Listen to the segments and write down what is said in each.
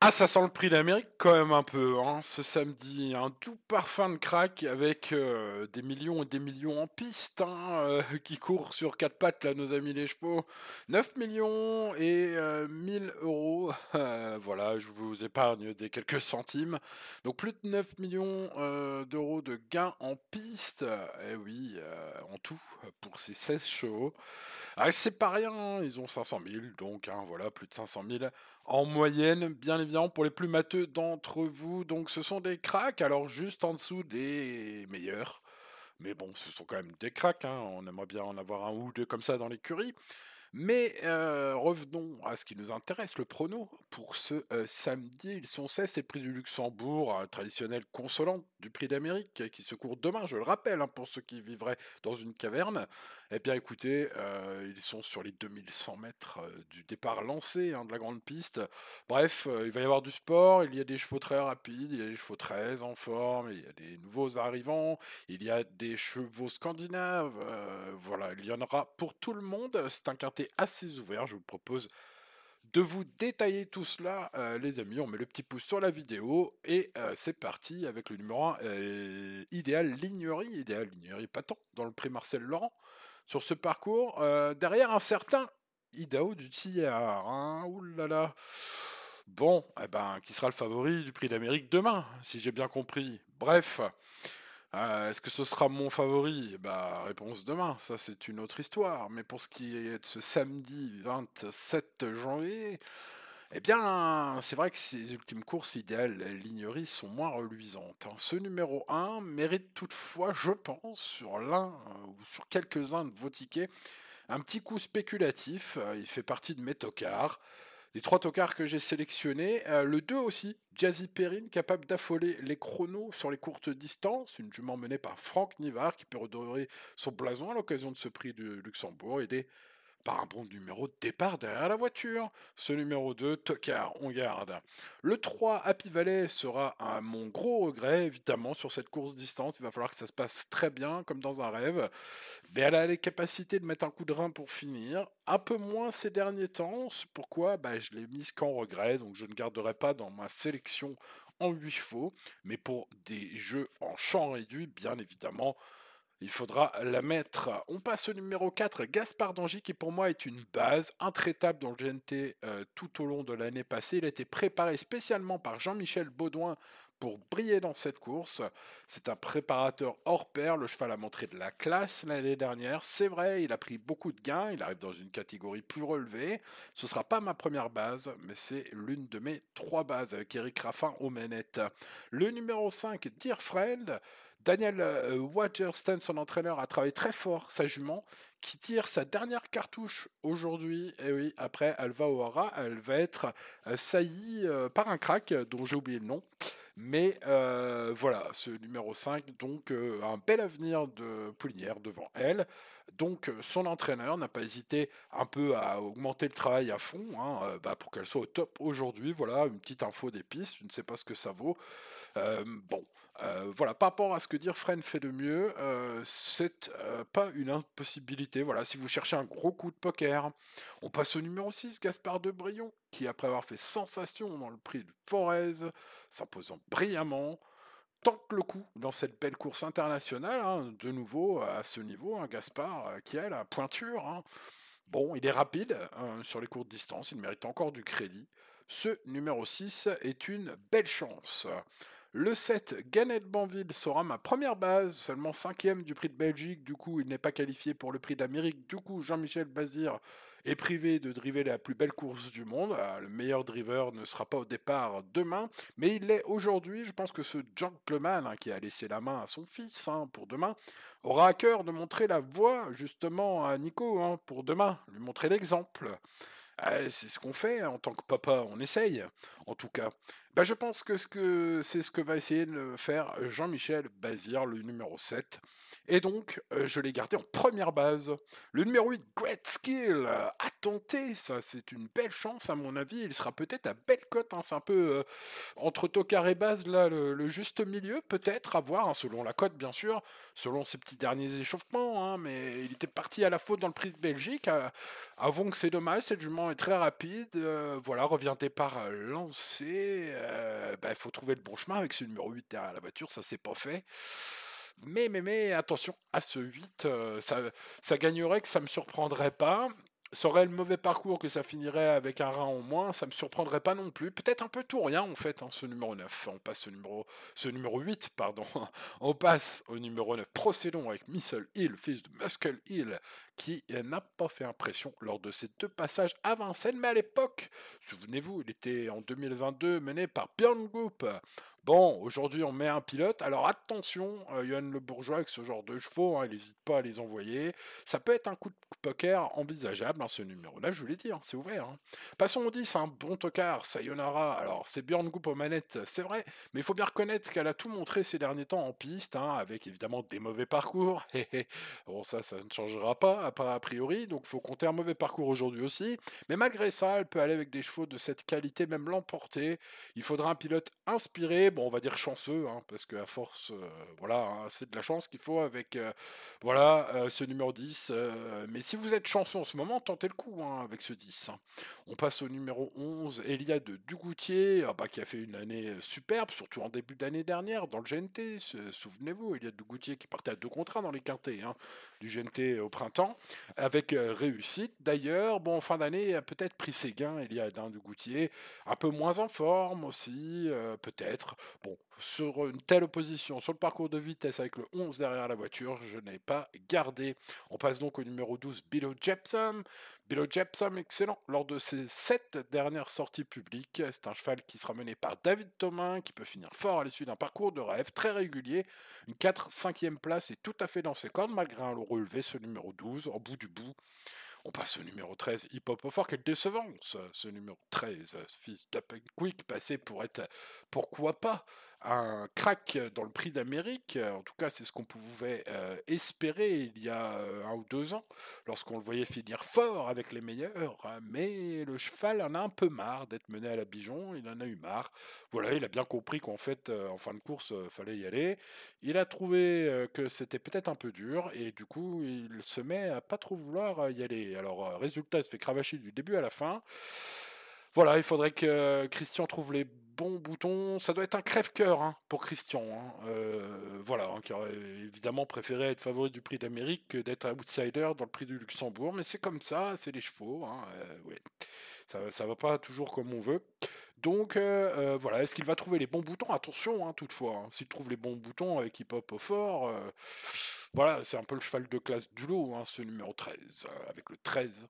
Ah, ça sent le prix d'Amérique quand même un peu, hein, ce samedi. Un tout parfum de crack avec euh, des millions et des millions en piste hein, euh, qui courent sur quatre pattes, là, nos amis les chevaux. 9 millions et 1000 euh, euros. voilà, je vous épargne des quelques centimes. Donc plus de 9 millions d'euros de gains en piste. Eh oui, en tout, pour ces 16 chevaux. Ah, c'est pas rien, hein, ils ont 500 000, donc hein, voilà, plus de 500 000 en moyenne, bien évidemment, pour les plus matheux d'entre vous. Donc ce sont des cracks, alors juste en dessous des meilleurs. Mais bon, ce sont quand même des cracks, hein. on aimerait bien en avoir un ou deux comme ça dans l'écurie. Mais euh, revenons à ce qui nous intéresse, le prono. Pour ce euh, samedi, ils sont 16, c'est le prix du Luxembourg, un traditionnel consolant du prix d'Amérique qui se court demain, je le rappelle, hein, pour ceux qui vivraient dans une caverne. Eh bien écoutez, euh, ils sont sur les 2100 mètres du départ lancé hein, de la grande piste. Bref, il va y avoir du sport, il y a des chevaux très rapides, il y a des chevaux très en forme, il y a des nouveaux arrivants, il y a des chevaux scandinaves, voilà, il y en aura pour tout le monde. C'est un assez ouvert. Je vous propose de vous détailler tout cela, euh, les amis. On met le petit pouce sur la vidéo et euh, c'est parti avec le numéro 1, euh, Idéal Lignerie. Idéal Lignerie, pas tant, dans le prix Marcel Laurent. Sur ce parcours, derrière un certain Idao du Tillard. Hein. Bon, eh ben, qui sera le favori du prix d'Amérique demain, si j'ai bien compris. Bref. Euh, est-ce que ce sera mon favori? Bah, réponse demain, ça c'est une autre histoire. Mais pour ce qui est de ce samedi 27 janvier, eh bien, c'est vrai que ces ultimes courses idéales Lignerie sont moins reluisantes. Hein. Ce numéro 1 mérite toutefois, je pense, sur l'un euh, ou sur quelques-uns de vos tickets, un petit coup spéculatif. Il fait partie de mes tocards. Les trois tocards que j'ai sélectionnés, le 2 aussi, Jazzy Perrine, capable d'affoler les chronos sur les courtes distances, une jument menée par Franck Nivard qui peut redorer son blason à l'occasion de ce prix de Luxembourg, aidé par un bon numéro de départ derrière la voiture. Ce numéro 2, Tocard, on garde. Le 3, Happy Valley, sera à mon gros regret, évidemment, sur cette course distance. Il va falloir que ça se passe très bien, comme dans un rêve. Mais elle a les capacités de mettre un coup de rein pour finir. Un peu moins ces derniers temps. Pourquoi bah, Je l'ai mise qu'en regret, donc je ne garderai pas dans ma sélection en 8 chevaux. Mais pour des jeux en champ réduit, bien évidemment, il faudra la mettre. On passe au numéro 4, Gaspard Dangy, qui pour moi est une base intraitable dans le GNT euh, tout au long de l'année passée. Il a été préparé spécialement par Jean-Michel Baudouin pour briller dans cette course. C'est un préparateur hors pair. Le cheval a montré de la classe l'année dernière. C'est vrai, il a pris beaucoup de gains. Il arrive dans une catégorie plus relevée. Ce ne sera pas ma première base, mais c'est l'une de mes trois bases avec Eric Raffin aux manettes. Le numéro 5, Dear Friend. Daniel euh, Waterston, son entraîneur, a travaillé très fort sa jument, qui tire sa dernière cartouche aujourd'hui. Et oui, après, elle va au hara, elle va être euh, saillie euh, par un crack, dont j'ai oublié le nom. Mais voilà, ce numéro 5, donc un bel avenir de Poulinière devant elle. Donc son entraîneur n'a pas hésité un peu à augmenter le travail à fond hein, bah, pour qu'elle soit au top aujourd'hui. Voilà, une petite info des pistes, je ne sais pas ce que ça vaut. bon, euh, voilà, par rapport à ce que dire Fren fait de mieux, euh, c'est euh, pas une impossibilité. Voilà, si vous cherchez un gros coup de poker, on passe au numéro 6, Gaspard de Brion, qui après avoir fait sensation dans le prix de Forez, s'imposant brillamment, tente le coup dans cette belle course internationale, hein, de nouveau à ce niveau, un Gaspard qui a la pointure. Hein. Bon, il est rapide sur les courtes distances, il mérite encore du crédit. Ce numéro 6 est une belle chance. Le 7, Gannet Banville sera ma première base, seulement cinquième du prix de Belgique, du coup il n'est pas qualifié pour le prix d'Amérique, du coup Jean-Michel Bazir est privé de driver la plus belle course du monde, ah, le meilleur driver ne sera pas au départ demain, mais il l'est aujourd'hui, je pense que ce gentleman hein, qui a laissé la main à son fils hein, pour demain, aura à cœur de montrer la voie justement à Nico hein, pour demain, lui montrer l'exemple. Ah, c'est ce qu'on fait en tant que papa, on essaye, en tout cas. bah, je pense que c'est ce que va essayer de faire Jean-Michel Bazir, le numéro 7. Et donc, euh, je l'ai gardé en première base. Le numéro 8, Great Skill, à tenter, ça c'est une belle chance à mon avis. Il sera peut-être à belle cote, hein. c'est un peu euh, entre tocard et base, là, le, juste milieu, peut-être, à voir, hein, selon la cote bien sûr, selon ses petits derniers échauffements, hein, mais il était parti à la faute dans le prix de Belgique. avons que c'est dommage, cette jument est très rapide. Euh, voilà, revient départ lancé. Bah, il faut trouver le bon chemin avec ce numéro 8 derrière la voiture, ça c'est pas fait. Mais, mais, mais, attention, à ce 8, euh, ça, ça gagnerait que ça me surprendrait pas. Ça aurait le mauvais parcours que ça finirait avec un rein en moins, ça me surprendrait pas non plus. Peut-être un peu tout rien en fait, hein, ce numéro 9. On passe ce numéro, ce numéro 8, pardon. On passe au numéro 9. Procédons avec Missile Hill, fils de Muscle Hill, qui n'a pas fait impression lors de ces deux passages à Vincennes, mais à l'époque, souvenez-vous, il était en 2022 mené par Björn Group. Bon, aujourd'hui on met un pilote, alors attention, euh, Johan Le Bourgeois avec ce genre de chevaux, hein, il n'hésite pas à les envoyer. Ça peut être un coup de poker envisageable, hein, ce numéro-là, je vous l'ai dit, hein, c'est ouvert. Passons au 10, un bon tocard, Sayonara. Alors c'est Björn Group aux manettes, c'est vrai, mais il faut bien reconnaître qu'elle a tout montré ces derniers temps en piste, avec évidemment des mauvais parcours. bon, ça, ça ne changera pas a priori, donc faut compter un mauvais parcours aujourd'hui aussi. Mais malgré ça, elle peut aller avec des chevaux de cette qualité, même l'emporter. Il faudra un pilote inspiré, bon, on va dire chanceux, hein, parce qu'à force, euh, voilà, hein, c'est de la chance qu'il faut avec, euh, voilà, euh, ce numéro 10. mais si vous êtes chanceux en ce moment, tentez le coup hein, avec ce 10. On passe au numéro 11, Eliade Dugoutier, ah bah, qui a fait une année superbe, surtout en début d'année dernière, dans le GNT. Souvenez-vous, Eliade Dugoutier qui partait à deux contrats dans les quintés du GNT au printemps avec euh, réussite. D'ailleurs, bon, fin d'année, a peut-être pris ses gains, il y a du Goutier, un peu moins en forme aussi, euh, peut-être. Bon, sur une telle opposition, sur le parcours de vitesse avec le 11 derrière la voiture, je n'ai pas gardé. On passe donc au numéro 12, Billo Jepson. Billo Jepson, excellent lors de ses sept dernières sorties publiques. C'est un cheval qui sera mené par David Thomas, qui peut finir fort à l'issue d'un parcours de rêve très régulier. Une 4-5e place est tout à fait dans ses cordes, malgré un relevé, ce numéro 12, au bout du bout. On passe au numéro 13, Hip Hop Fort, quelle décevance ce numéro 13, fils d'Up Quick, passé pour être, pourquoi pas, un crack dans le prix d'Amérique. En tout cas, c'est ce qu'on pouvait espérer il y a un ou deux ans, lorsqu'on le voyait finir fort avec les meilleurs. Hein. Mais le cheval en a un peu marre d'être mené à la Bijon. Il en a eu marre. Voilà, il a bien compris qu'en fait, en fin de course, fallait y aller. Il a trouvé que c'était peut-être un peu dur et du coup, il se met à pas trop vouloir y aller. Alors, résultat, il se fait cravacher du début à la fin. Voilà, il faudrait que Christian trouve les bon bouton. Ça doit être un crève-cœur hein, pour Christian. Hein. Euh, voilà, hein, qui aurait évidemment préféré être favori du prix d'Amérique que d'être outsider dans le prix du Luxembourg. Mais c'est comme ça, c'est les chevaux. Euh. Ça, ça va pas toujours comme on veut. Donc euh, voilà, est-ce qu'il va trouver les bons boutons? Attention, toutefois, s'il trouve les bons boutons avec hip hop au fort, voilà, c'est un peu le cheval de classe du lot, ce numéro 13, avec le 13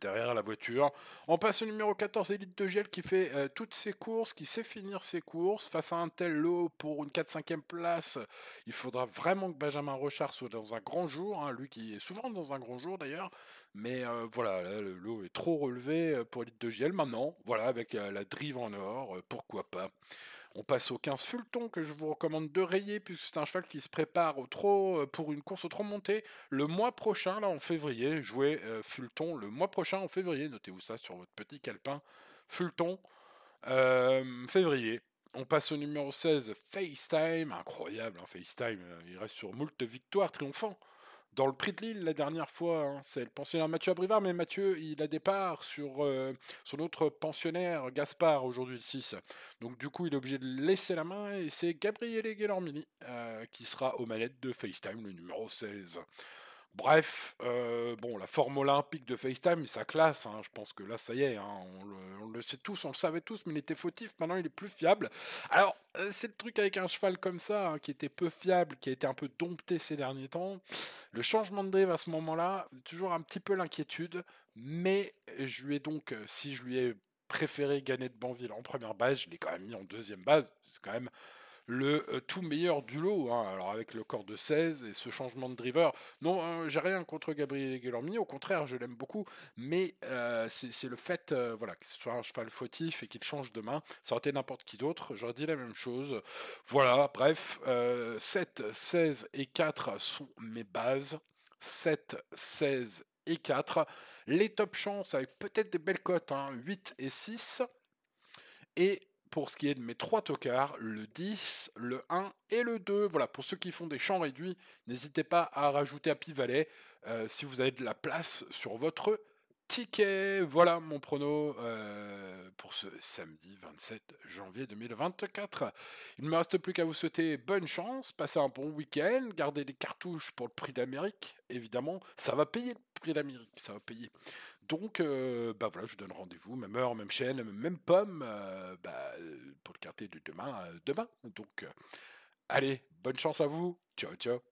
derrière la voiture. On passe au numéro 14, Elite de Giel, qui fait euh, toutes ses courses, qui sait finir ses courses. Face à un tel lot pour une 4-5e place, il faudra vraiment que Benjamin Rochard soit dans un grand jour, hein, lui qui est souvent dans un grand jour d'ailleurs. Mais euh, voilà, le lot est trop relevé euh, pour Elite de Giel. Maintenant, voilà, avec la drive en or, pourquoi pas. On passe au 15 Fulton que je vous recommande de rayer puisque c'est un cheval qui se prépare au euh, pour une course au trop montée le mois prochain, là en février. Jouez euh, Fulton le mois prochain en février. Notez-vous ça sur votre petit calepin. Fulton, euh, février. On passe au numéro 16, FaceTime. Incroyable, hein, FaceTime. Il reste sur moult victoires triomphant dans le prix de Lille la dernière fois, hein, c'est le pensionnaire Mathieu Abrivard, mais Mathieu, il a départ sur euh, son autre pensionnaire Gaspard aujourd'hui le 6. Donc du coup, il est obligé de laisser la main et c'est Gabriele Guillermini euh, qui sera aux manettes de FaceTime, le numéro 16. Bref, euh, bon, la forme olympique de FaceTime, ça classe. Hein. je pense que là, ça y est, hein, on, le, sait tous, on le savait tous, mais il était fautif. Maintenant, il est plus fiable. Alors, euh, c'est le truc avec un cheval comme ça, hein, qui était peu fiable, qui a été un peu dompté ces derniers temps. Le changement de drive à ce moment-là, toujours un petit peu l'inquiétude. Mais je lui ai donc, euh, si je lui ai préféré gagner de Banville en première base, je l'ai quand même mis en deuxième base. C'est quand même le euh, tout meilleur du lot. Hein. Alors avec le corps de 16 et ce changement de driver, non, hein, j'ai rien contre Gabriel Guillermini, au contraire, je l'aime beaucoup, mais euh, c'est le fait euh, voilà, qu'il soit un cheval fautif et qu'il change de main. Ça aurait été n'importe qui d'autre, j'aurais dit la même chose. Voilà, bref, 7, 16 et 4 sont mes bases. 7, 16 et 4. Les top chances avec peut-être des belles cotes, 8 hein, et 6. Et pour ce qui est de mes trois tocards, le 10, le 1 et le 2. Voilà, pour ceux qui font des champs réduits, n'hésitez pas à rajouter à Pivalet euh, si vous avez de la place sur votre ticket. Voilà mon prono euh, pour ce samedi 27 janvier 2024. Il ne me reste plus qu'à vous souhaiter bonne chance, passez un bon week-end, gardez des cartouches pour le prix d'Amérique, évidemment. Ça va payer le prix d'Amérique, ça va payer. Donc, euh, bah je vous donne rendez-vous, même heure, même chaîne, même pomme, euh, bah, pour le quartier de demain, demain. Donc, allez, bonne chance à vous. Ciao, ciao.